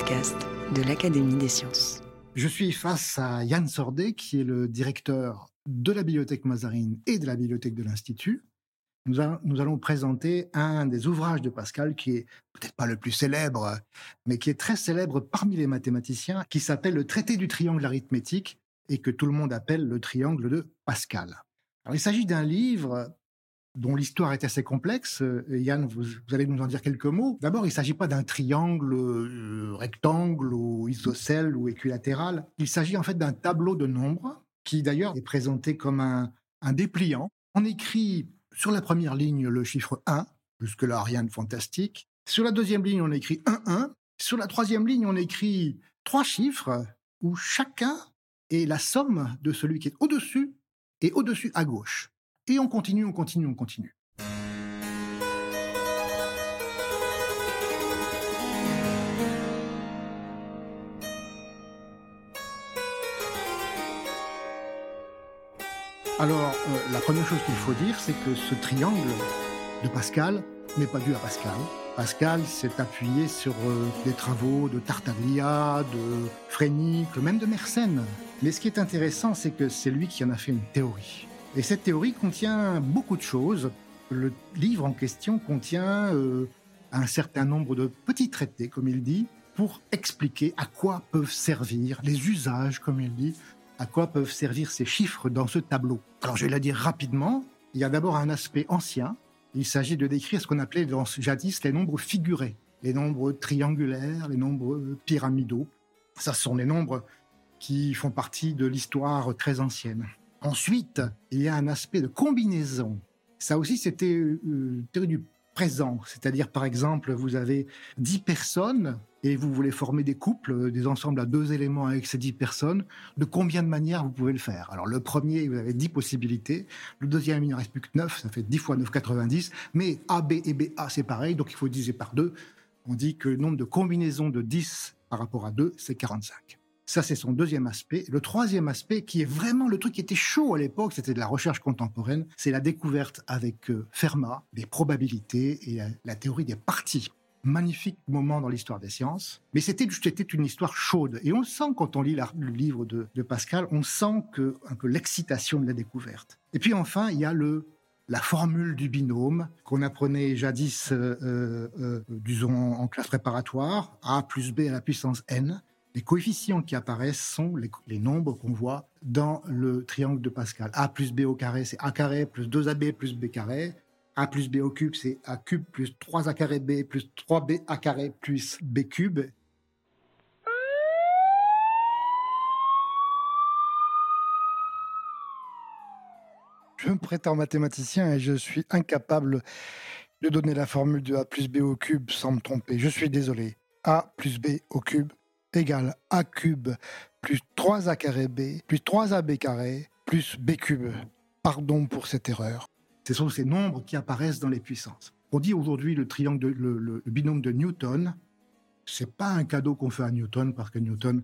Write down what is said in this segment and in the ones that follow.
De l'Académie des sciences. Je suis face à Yann Sordet, qui est le directeur de la bibliothèque Mazarine et de la bibliothèque de l'Institut. Nous, allons présenter un des ouvrages de Pascal qui est peut-être pas le plus célèbre, mais qui est très célèbre parmi les mathématiciens, qui s'appelle le traité du triangle arithmétique et que tout le monde appelle le triangle de Pascal. Il s'agit d'un livre dont l'histoire est assez complexe. Euh, Yann, vous, allez nous en dire quelques mots. D'abord, il ne s'agit pas d'un triangle euh, rectangle ou isocèle ou équilatéral. Il s'agit en fait d'un tableau de nombres qui d'ailleurs est présenté comme un, un dépliant. On écrit sur la première ligne le chiffre 1, jusque-là rien de fantastique. Sur la deuxième ligne, on écrit 1, 1. Sur la troisième ligne, on écrit trois chiffres où chacun est la somme de celui qui est au-dessus et au-dessus à gauche. Et on continue, on continue, on continue. Alors, euh, la première chose qu'il faut dire, c'est que ce triangle de Pascal n'est pas dû à Pascal. Pascal s'est appuyé sur euh, des travaux de Tartaglia, de Frénic, même de Mersenne. Mais ce qui est intéressant, c'est que c'est lui qui en a fait une théorie. Et cette théorie contient beaucoup de choses. Le livre en question contient euh, un certain nombre de petits traités, comme il dit, pour expliquer à quoi peuvent servir les usages, comme il dit, à quoi peuvent servir ces chiffres dans ce tableau. Alors je vais la dire rapidement. Il y a d'abord un aspect ancien. Il s'agit de décrire ce qu'on appelait dans jadis les nombres figurés, les nombres triangulaires, les nombres pyramidaux. Ça ce sont les nombres qui font partie de l'histoire très ancienne. Ensuite, il y a un aspect de combinaison. Ça aussi, c'était euh, une théorie du présent. C'est-à-dire, par exemple, vous avez dix personnes et vous voulez former des couples, euh, des ensembles à deux éléments avec ces dix personnes. De combien de manières vous pouvez le faire? Alors, le premier, vous avez dix possibilités. Le deuxième, il ne reste plus que neuf. Ça fait 10 fois 9, 90. Mais A, B et BA, c'est pareil. Donc, il faut diviser par deux. On dit que le nombre de combinaisons de 10 par rapport à 2, c'est 45. Ça, c'est son deuxième aspect. Le troisième aspect, qui est vraiment le truc qui était chaud à l'époque, c'était de la recherche contemporaine, c'est la découverte avec euh, Fermat des probabilités et la, théorie des parties. Magnifique moment dans l'histoire des sciences, mais c'était une histoire chaude. Et on sent quand on lit le livre de, de Pascal, on sent que un peu l'excitation de la découverte. Et puis enfin, il y a le la formule du binôme qu'on apprenait jadis, euh, euh, euh, disons en classe préparatoire, a plus b à la puissance n. Les coefficients qui apparaissent sont les, nombres qu'on voit dans le triangle de Pascal. A plus B au carré, c'est A carré plus 2AB plus B carré. A plus B au cube, c'est A cube plus 3A carré B plus 3B A carré plus B cube. Je me prétends mathématicien et je suis incapable de donner la formule de A plus B au cube sans me tromper. Je suis désolé. A plus B au cube égale A cube plus 3A carré B plus 3AB carré plus B cube. Pardon pour cette erreur. Ce sont ces nombres qui apparaissent dans les puissances. On dit aujourd'hui le triangle, le binôme de Newton. C'est pas un cadeau qu'on fait à Newton parce que Newton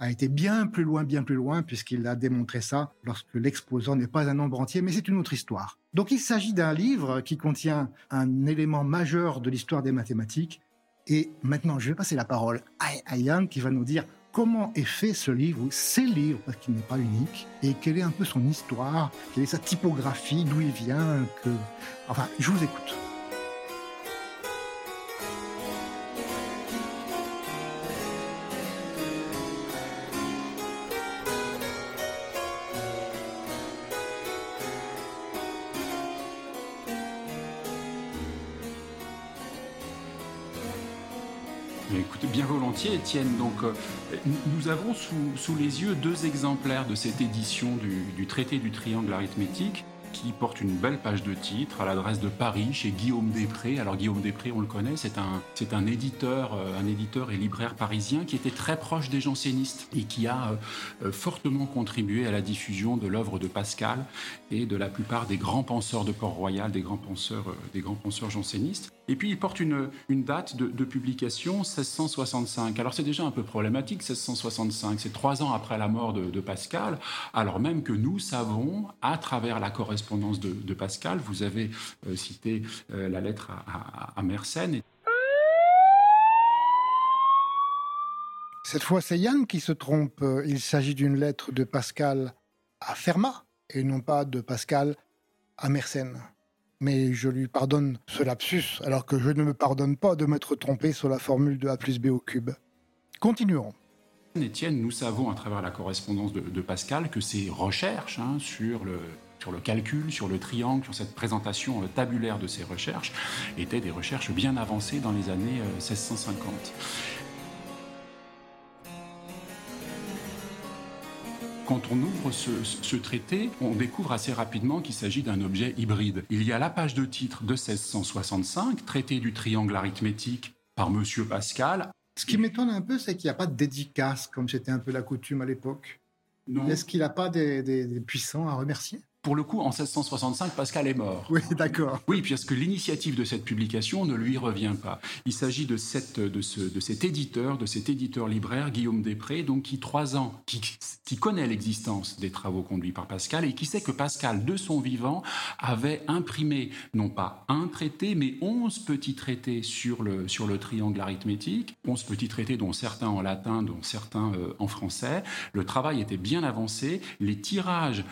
a été bien plus loin, bien plus loin, puisqu'il a démontré ça lorsque l'exposant n'est pas un nombre entier, mais c'est une autre histoire. Donc il s'agit d'un livre qui contient un élément majeur de l'histoire des mathématiques. Et maintenant, je vais passer la parole à, Yann qui va nous dire comment est fait ce livre, ces livres, parce qu'il n'est pas unique, et quelle est un peu son histoire, quelle est sa typographie, d'où il vient, que... Enfin, je vous écoute. Volontiers, Étienne. Donc, euh, nous- avons sous, les yeux deux exemplaires de cette édition du, traité du triangle arithmétique qui porte une belle page de titre à l'adresse de Paris chez Guillaume Després. Alors Guillaume Després, on le connaît, c'est un, c'est un éditeur, euh, un éditeur et libraire parisien qui était très proche des jansénistes et qui a euh, fortement contribué à la diffusion de l'œuvre de Pascal et de la plupart des grands penseurs de Port-Royal, des grands penseurs, des grands penseurs jansénistes. Et puis il porte une, date de, publication 1665. Alors c'est déjà un peu problématique 1665. C'est trois ans après la mort de, Pascal, alors même que nous savons, à travers la correspondance de, Pascal, vous avez euh, cité euh, la lettre à, à Mersenne. Cette fois, c'est Yann qui se trompe. Il s'agit d'une lettre de Pascal à Fermat et non pas de Pascal à Mersenne mais je lui pardonne ce lapsus, alors que je ne me pardonne pas de m'être trompé sur la formule de A plus B au cube. Continuons. Étienne, nous savons à travers la correspondance de, Pascal que ses recherches hein, sur, le, sur le calcul, sur le triangle, sur cette présentation euh, tabulaire de ses recherches, étaient des recherches bien avancées dans les années euh, 1650. Quand on ouvre ce, ce, traité, on découvre assez rapidement qu'il s'agit d'un objet hybride. Il y a la page de titre de 1665, traité du triangle arithmétique par Monsieur Pascal. Ce qui m'étonne un peu, c'est qu'il n'y a pas de dédicace, comme c'était un peu la coutume à l'époque. Est-ce qu'il n'a pas des, des, des puissants à remercier? Pour le coup, en 1665, Pascal est mort. Oui, d'accord. Oui, puisque l'initiative de cette publication ne lui revient pas. Il s'agit de, cette, de, ce, de cet éditeur, de cet éditeur libraire, Guillaume Després, donc qui, trois ans, qui, qui connaît l'existence des travaux conduits par Pascal et qui sait que Pascal, de son vivant, avait imprimé non pas un traité, mais onze petits traités sur le, sur le triangle arithmétique, onze petits traités dont certains en latin, dont certains euh, en français. Le travail était bien avancé. Les tirages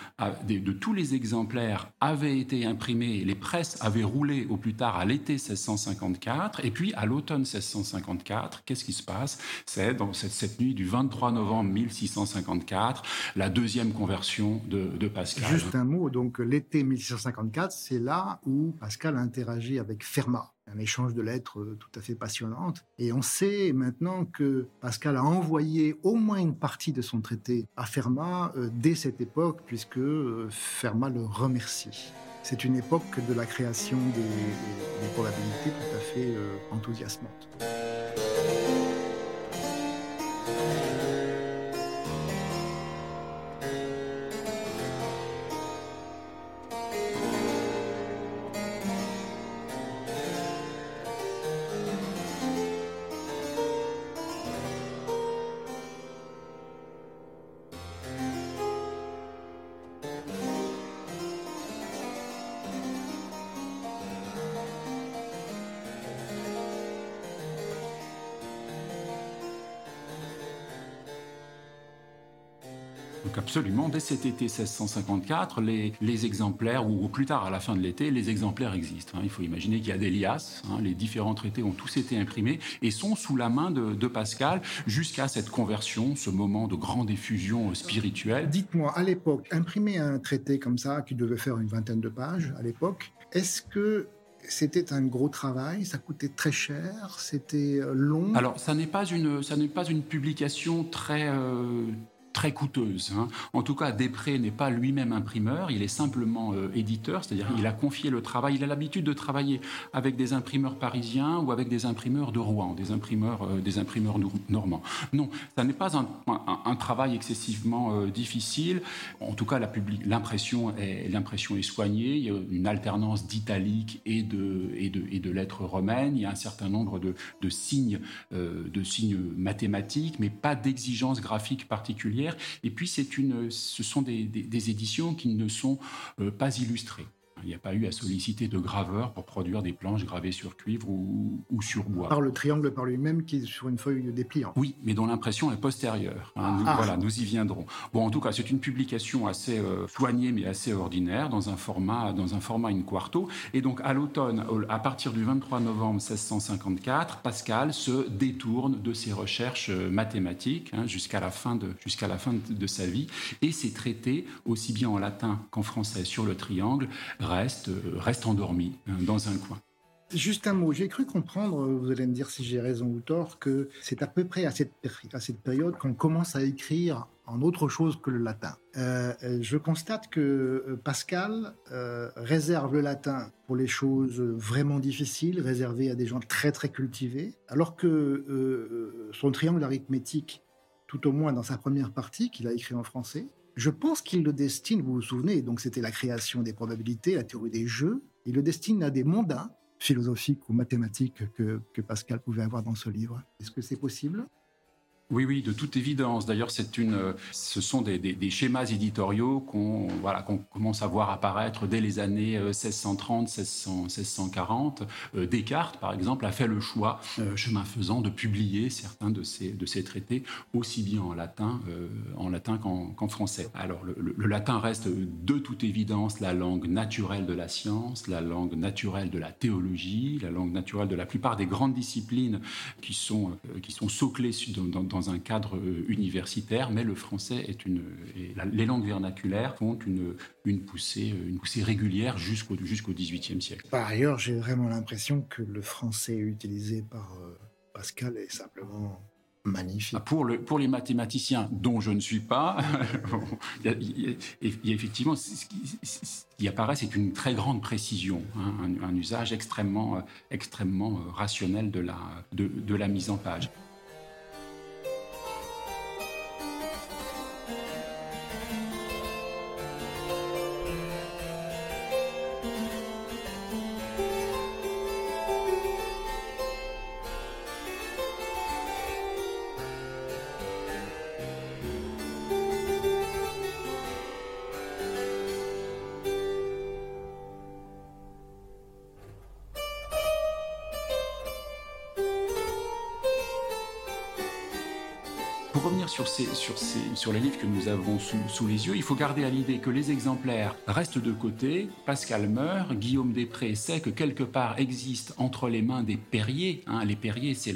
de, de tous les exemplaires avaient été imprimés, les presses avaient roulé au plus tard à l'été 1654, et puis à l'automne 1654, qu'est-ce qui se passe? C'est dans cette, nuit du 23 novembre 1654, la deuxième conversion de, de Pascal. Juste un mot, donc l'été 1654, c'est là où Pascal interagit avec Fermat un échange de lettres tout à fait passionnante. Et on sait maintenant que Pascal a envoyé au moins une partie de son traité à Fermat euh, dès cette époque, puisque euh, Fermat le remercie. C'est une époque de la création des probabilités tout à fait euh, enthousiasmante. Donc absolument, dès cet été 1654, les, les exemplaires, ou, ou, plus tard à la fin de l'été, les exemplaires existent. Hein. Il faut imaginer qu'il y a des liasses, hein. les différents traités ont tous été imprimés et sont sous la main de, de Pascal jusqu'à cette conversion, ce moment de grande effusion spirituelle. Dites-moi, à l'époque, imprimer un traité comme ça, qui devait faire une vingtaine de pages à l'époque, est-ce que c'était un gros travail, ça coûtait très cher, c'était long? Alors, ça n'est pas une, ça n'est pas une publication très euh, très coûteuse. Hein. En tout cas, Després n'est pas lui-même imprimeur, il est simplement euh, éditeur, c'est-à-dire il a confié le travail, il a l'habitude de travailler avec des imprimeurs parisiens ou avec des imprimeurs de Rouen, des imprimeurs, euh, des imprimeurs normands. Non, ça n'est pas un, travail excessivement euh, difficile. En tout cas, l'impression est, soignée, il y a une alternance d'italique et de, et, de, et de lettres romaines, il y a un certain nombre de, signes, de signes mathématiques, mais pas d'exigence graphique particulière et puis, ce sont des, éditions qui ne sont euh, pas illustrées. Il n'y a pas eu à solliciter de graveur pour produire des planches gravées sur cuivre ou, ou sur bois. Par le triangle par lui-même qui est sur une feuille dépliante. Oui, mais dont l'impression est postérieure. Hein, nous, ah. Voilà, nous y viendrons. Bon, en tout cas, c'est une publication assez euh, soignée mais assez ordinaire dans un format, dans un format in quarto. Et donc, à l'automne, à partir du 23 novembre 1654, Pascal se détourne de ses recherches euh, mathématiques hein, jusqu'à la fin de jusqu'à la fin de, de sa vie et ses traités, aussi bien en latin qu'en français sur le triangle reste, reste endormi hein, dans un coin. Juste un mot, j'ai cru comprendre, vous allez me dire si j'ai raison ou tort, que c'est à peu près à cette, période qu'on commence à écrire en autre chose que le latin. Euh, je constate que euh, Pascal euh, réserve le latin pour les choses vraiment difficiles, réservées à des gens très très cultivés, alors que euh, son triangle arithmétique, tout au moins dans sa première partie, qu'il a écrit en français, je pense qu'il le destine, vous vous souvenez, donc c'était la création des probabilités, la théorie des jeux, il le destine à des mondains philosophiques ou mathématiques que, que Pascal pouvait avoir dans ce livre. Est-ce que c'est possible? Oui, oui, de toute évidence. D'ailleurs, c'est une, ce sont des, schémas éditoriaux qu'on voilà, qu'on commence à voir apparaître dès les années 1630, 1600, 1640. Euh, Descartes, par exemple, a fait le choix, euh, chemin faisant, de publier certains de ces, de ces traités aussi bien en latin, euh, en latin qu'en qu français. Alors, le, latin reste de toute évidence la langue naturelle de la science, la langue naturelle de la théologie, la langue naturelle de la plupart des grandes disciplines qui sont, euh, qui sont soclées dans, dans dans un cadre euh, universitaire, mais le français est une, et la, les langues vernaculaires font une, une, poussée, euh, une poussée régulière jusqu'au jusqu'au XVIIIe siècle. Par ailleurs, j'ai vraiment l'impression que le français utilisé par euh, Pascal est simplement magnifique. Pour, le, pour les mathématiciens, dont je ne suis pas, il, y a, il, y a, effectivement, ce qui, ce qui apparaît, c'est une très grande précision, hein, un, un, usage extrêmement, extrêmement rationnel de la, de, de la mise en page. Sur, ces, sur, ces, sur les livres que nous avons sous, sous les yeux, il faut garder à l'idée que les exemplaires restent de côté. Pascal meurt, Guillaume Després sait que quelque part existe entre les mains des Perriers. Hein, les Perriers, c'est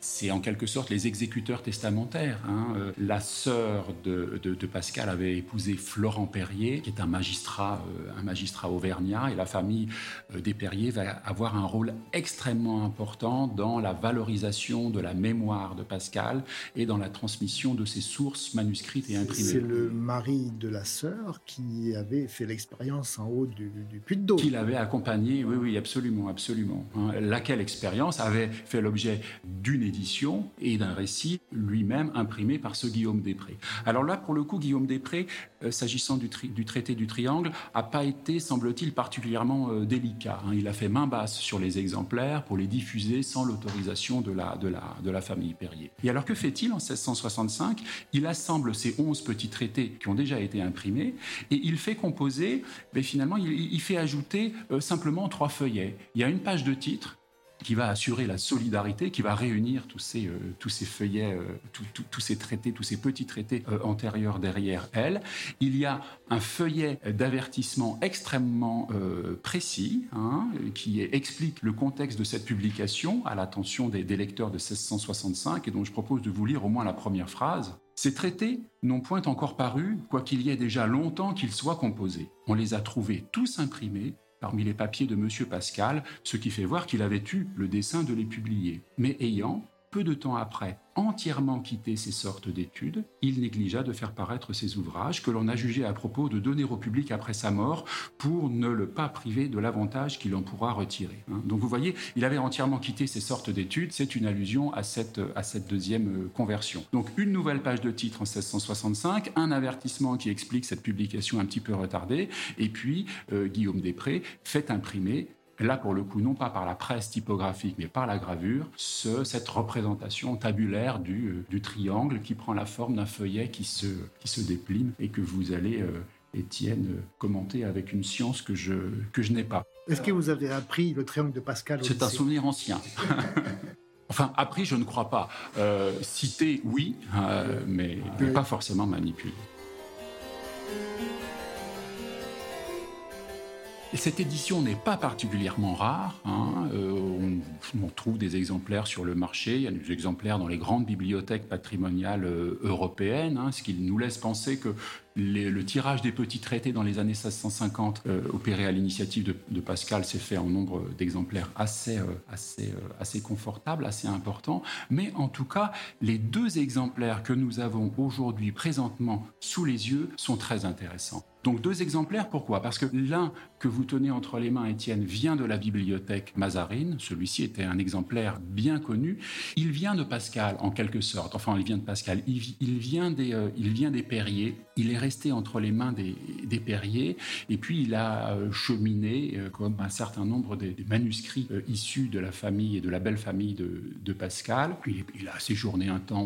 c'est en quelque sorte les exécuteurs testamentaires. Hein. Euh, la sœur de, de, de, Pascal avait épousé Florent Perrier, qui est un magistrat, euh, un magistrat auvergnat, et la famille euh, des Perriers va avoir un rôle extrêmement important dans la valorisation de la mémoire de Pascal et dans la transmission de ses sources manuscrites et imprimées. C'est le mari de la sœur qui avait fait l'expérience en haut du, du puits de. Qui l'avait accompagné, oui, oui, absolument, absolument. Hein, laquelle expérience avait fait l'objet d'une édition et d'un récit lui-même imprimé par ce Guillaume Després. Alors là, pour le coup, Guillaume Després, s'agissant du, traité du triangle, a pas été, semble-t-il, particulièrement euh, délicat. Hein. Il a fait main basse sur les exemplaires pour les diffuser sans l'autorisation de la, famille Perrier. Et alors que fait-il en 1660 1965, il assemble ces 11 petits traités qui ont déjà été imprimés et il fait composer, mais finalement, il, il fait ajouter euh, simplement trois feuillets. Il y a une page de titre qui va assurer la solidarité, qui va réunir tous ces, euh, tous ces feuillets, euh, tous ces traités, tous ces petits traités euh, antérieurs derrière elle. Il y a un feuillet d'avertissement extrêmement précis, hein, qui explique le contexte de cette publication à l'attention des, des lecteurs de 1665 et dont je propose de vous lire au moins la première phrase. Ces traités n'ont point encore paru, quoiqu'il y ait déjà longtemps qu'ils soient composés. On les a trouvés tous imprimés parmi les papiers de M. Pascal, ce qui fait voir qu'il avait eu le dessein de les publier. Mais ayant, peu de temps après, entièrement quitté ces sortes d'études, il négligea de faire paraître ses ouvrages que l'on a jugé à propos de donner au public après sa mort pour ne le pas priver de l'avantage qu'il en pourra retirer. Hein. Donc vous voyez, il avait entièrement quitté ces sortes d'études, c'est une allusion à cette, deuxième euh, conversion. Donc une nouvelle page de titre en 1665, un avertissement qui explique cette publication un petit peu retardée, et puis euh, Guillaume Després fait imprimer là pour le coup non pas par la presse typographique mais par la gravure, ce, cette représentation tabulaire du, euh, du, triangle qui prend la forme d'un feuillet qui se, qui se déplime et que vous allez, euh, Étienne, euh, commenter avec une science que je, que je n'ai pas. Est-ce que vous avez appris le triangle de Pascal C'est un souvenir ancien. enfin, appris, je ne crois pas. Euh, cité, oui, euh, mais, mais pas forcément manipulé. Et cette édition n'est pas particulièrement rare. Hein. Euh, on, on, trouve des exemplaires sur le marché. Il y a des exemplaires dans les grandes bibliothèques patrimoniales euh, européennes, hein, ce qui nous laisse penser que le tirage des petits traités dans les années 1650, euh, opéré à l'initiative de, Pascal, s'est fait en nombre d'exemplaires assez, euh, assez, euh, assez confortable, assez important. Mais en tout cas, les deux exemplaires que nous avons aujourd'hui présentement sous les yeux sont très intéressants. Donc deux exemplaires, pourquoi? Parce que l'un que vous tenez entre les mains, Étienne, vient de la bibliothèque Mazarine. Celui-ci était un exemplaire bien connu. Il vient de Pascal, en quelque sorte. Enfin, il vient de Pascal. Il, vient, des, euh, il vient des Perriers. Il est resté entre les mains des, des. Et puis, il a euh, cheminé, euh, comme un certain nombre des, manuscrits issus de la famille et de la belle famille de, Pascal. Puis, il a séjourné un temps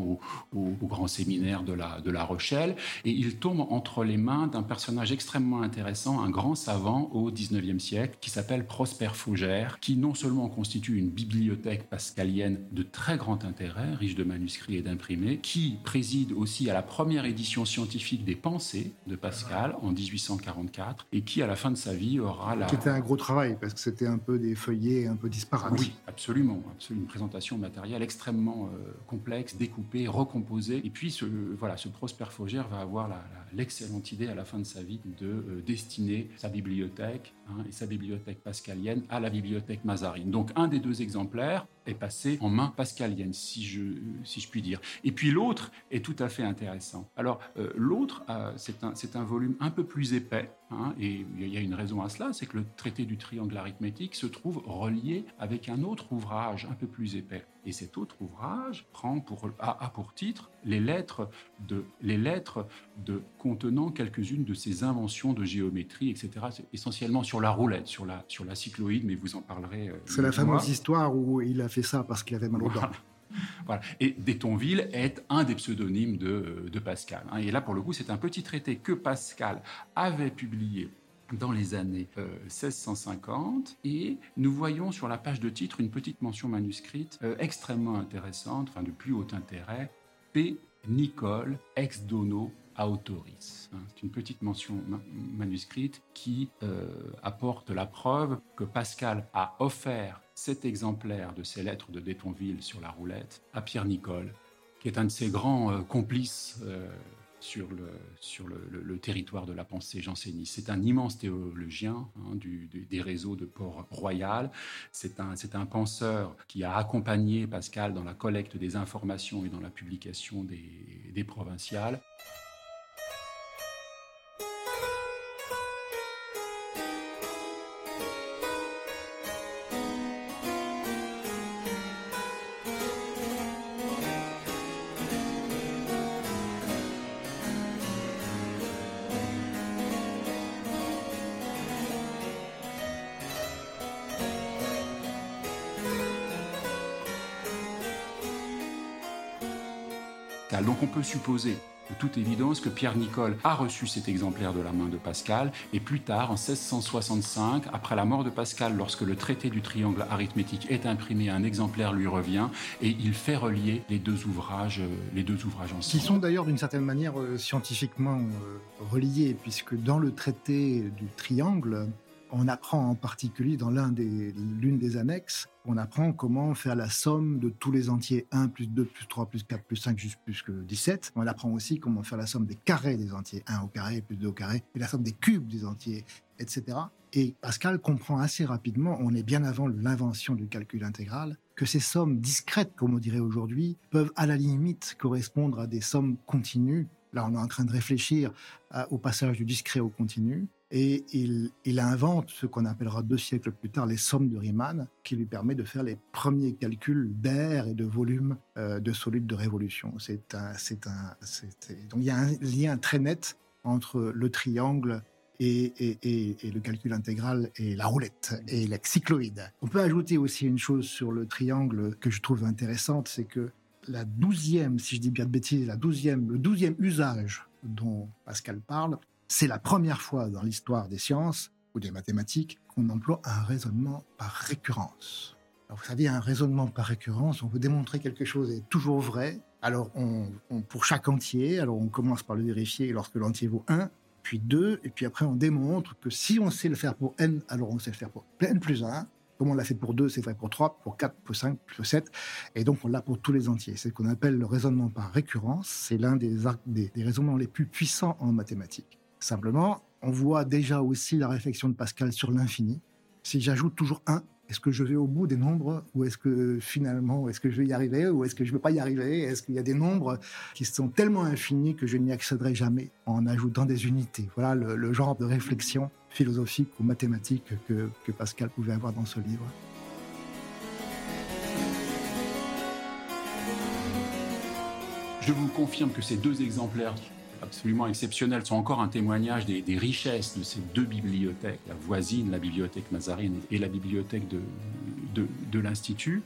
au, grand séminaire de la, de la Rochelle. Et il tombe entre les mains d'un personnage extrêmement intéressant, un grand savant au 19e siècle qui s'appelle Prosper Fougère, qui non seulement constitue une bibliothèque pascalienne de très grand intérêt, riche de manuscrits et d'imprimés, qui préside aussi à la première édition scientifique des Pensées de Pascal en 1844 et qui, à la fin de sa vie, aura la... C'était un gros travail parce que c'était un peu des feuillets un peu disparates. Oui, absolument. absolument une présentation matérielle extrêmement euh, complexe, découpée, recomposée. Et puis, ce, voilà, ce Prosper Fougère va avoir l'excellente idée à la fin de sa vie de euh, destiner sa bibliothèque hein, et sa bibliothèque pascalienne à la bibliothèque mazarine. Donc un des deux exemplaires est passé en main pascalienne, si je, si je puis dire. Et puis l'autre est tout à fait intéressant. Alors euh, l'autre, euh, c'est un, un, volume un peu plus épais, hein, et il y a une raison à cela, c'est que le traité du triangle arithmétique se trouve relié avec un autre ouvrage un peu plus épais. Et cet autre ouvrage prend pour, a, pour titre les lettres, de, les lettres de, contenant quelques-unes de ses inventions de géométrie, etc., essentiellement sur la roulette, sur la, sur la cycloïde, mais vous en parlerez. Euh, c'est la fameuse histoire où il a fait ça parce qu'il avait mal aux dents. Voilà. Et Détonville est un des pseudonymes de, de Pascal. Hein. Et là, pour le coup, c'est un petit traité que Pascal avait publié dans les années 1650 euh, et nous voyons sur la page de titre une petite mention manuscrite euh, extrêmement intéressante, enfin de plus haut intérêt, P. Nicole ex dono autoris. Hein, c'est une petite mention manuscrite qui euh, apporte la preuve que Pascal a offert cet exemplaire de ses lettres de Détonville sur la roulette à Pierre Nicole, qui est un de ses grands complices sur le, sur le, territoire de la pensée janséniste. C'est un immense théologien hein, des réseaux de Port-Royal. C'est un, un penseur qui a accompagné Pascal dans la collecte des informations et dans la publication des, des provinciales. Donc on peut supposer de toute évidence que Pierre Nicole a reçu cet exemplaire de la main de Pascal et plus tard, en 1665, après la mort de Pascal, lorsque le traité du triangle arithmétique est imprimé, un exemplaire lui revient et il fait relier les deux ouvrages, euh, les deux ouvrages ensemble. Qui sont d'ailleurs d'une certaine manière euh, scientifiquement euh, reliés, puisque dans le traité du triangle, on apprend en particulier dans l'une des annexes, on apprend comment faire la somme de tous les entiers 1 plus 2 plus 3 plus 4 plus 5 juste plus que 17. On apprend aussi comment faire la somme des carrés des entiers 1 au carré plus 2 au carré et la somme des cubes des entiers, etc. Et Pascal comprend assez rapidement, on est bien avant l'invention du calcul intégral, que ces sommes discrètes, comme on dirait aujourd'hui, peuvent à la limite correspondre à des sommes continues. Là, on est en train de réfléchir au passage du discret au continu et il, invente ce qu'on appellera deux siècles plus tard les sommes de Riemann, qui lui permet de faire les premiers calculs d'air et de volume euh, de solides de révolution. Donc il y a un lien très net entre le triangle et, et, et, le calcul intégral et la roulette et la cycloïde. On peut ajouter aussi une chose sur le triangle que je trouve intéressante, c'est que la douzième, si je dis bien de bêtises, la douzième, le douzième usage dont Pascal parle, c'est la première fois dans l'histoire des sciences ou des mathématiques qu'on emploie un raisonnement par récurrence. Vous savez, un raisonnement par récurrence, on veut démontrer quelque chose est toujours vrai. Alors pour chaque entier, alors on commence par le vérifier lorsque l'entier vaut 1, puis 2, et puis après on démontre que si on sait le faire pour n, alors on sait le faire pour n plus 1, Comme on l'a fait pour 2, c'est vrai pour 3, pour 4, pour 5, pour 7. Et donc, on l'a pour tous les entiers. C'est ce qu'on appelle le raisonnement par récurrence. C'est l'un des raisonnements les plus puissants en mathématiques. Simplement, on voit déjà aussi la réflexion de Pascal sur l'infini. Si j'ajoute toujours 1, est-ce que je vais au bout des nombres ou est-ce que finalement, est-ce que je vais y arriver ou est-ce que je ne vais pas y arriver Est-ce qu'il y a des nombres qui sont tellement infinis que je n'y accéderai jamais en ajoutant des unités Voilà le, genre de réflexion philosophique ou mathématique que, que Pascal pouvait avoir dans ce livre. Je vous confirme que ces deux exemplaires absolument exceptionnels sont encore un témoignage des, richesses de ces deux bibliothèques, la voisine, la bibliothèque Mazarine et la bibliothèque de, de, l'Institut.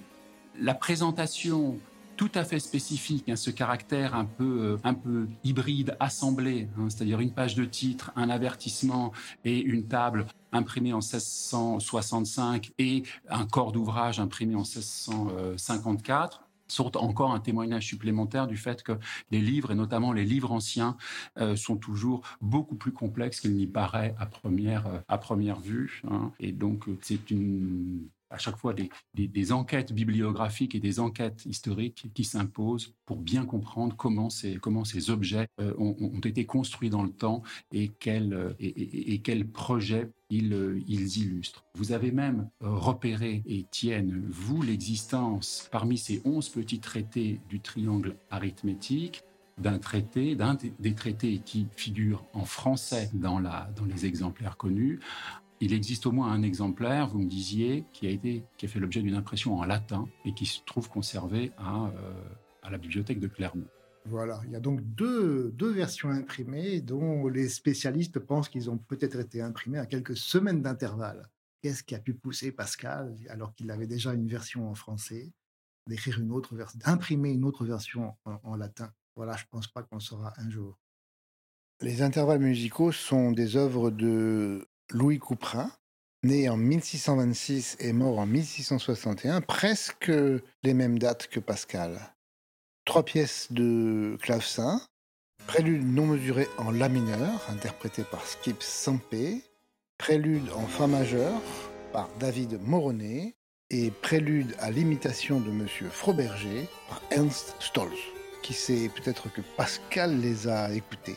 La présentation tout à fait spécifique, hein, ce caractère un peu, euh, un peu hybride, assemblé, hein, c'est-à-dire une page de titre, un avertissement et une table imprimée en 1665 et un corps d'ouvrage imprimé en 1654 sont encore un témoignage supplémentaire du fait que les livres, et notamment les livres anciens, euh, sont toujours beaucoup plus complexes qu'il n'y paraît à première, euh, à première vue. Hein. Et donc, euh, c'est une à chaque fois des, enquêtes bibliographiques et des enquêtes historiques qui s'imposent pour bien comprendre comment ces, objets euh, ont, été construits dans le temps et quels euh, et, et, projets ils, euh, ils, illustrent. Vous avez même repéré, Étienne, vous, l'existence parmi ces onze petits traités du triangle arithmétique d'un traité, d'un des traités qui figurent en français dans les exemplaires connus, il existe au moins un exemplaire, vous me disiez, qui a, été, qui a fait l'objet d'une impression en latin et qui se trouve conservé à, euh, à la bibliothèque de Clermont. Voilà, il y a donc deux, deux versions imprimées dont les spécialistes pensent qu'ils ont peut-être été imprimées à quelques semaines d'intervalle. Qu'est-ce qui a pu pousser Pascal, alors qu'il avait déjà une version en français, d'écrire une autre version, d'imprimer une autre version en, en latin? Voilà, je ne pense pas qu'on saura un jour. Les intervalles musicaux sont des œuvres de Louis Couperin, né en 1626 et mort en 1661, presque les mêmes dates que Pascal. Trois pièces de clavecin, prélude non mesuré en La mineur, interprété par Skip Sampé, prélude en Fa majeur par David Moronnet, et prélude à l'imitation de M. Froberger par Ernst Stolz, qui sait peut-être que Pascal les a écoutés.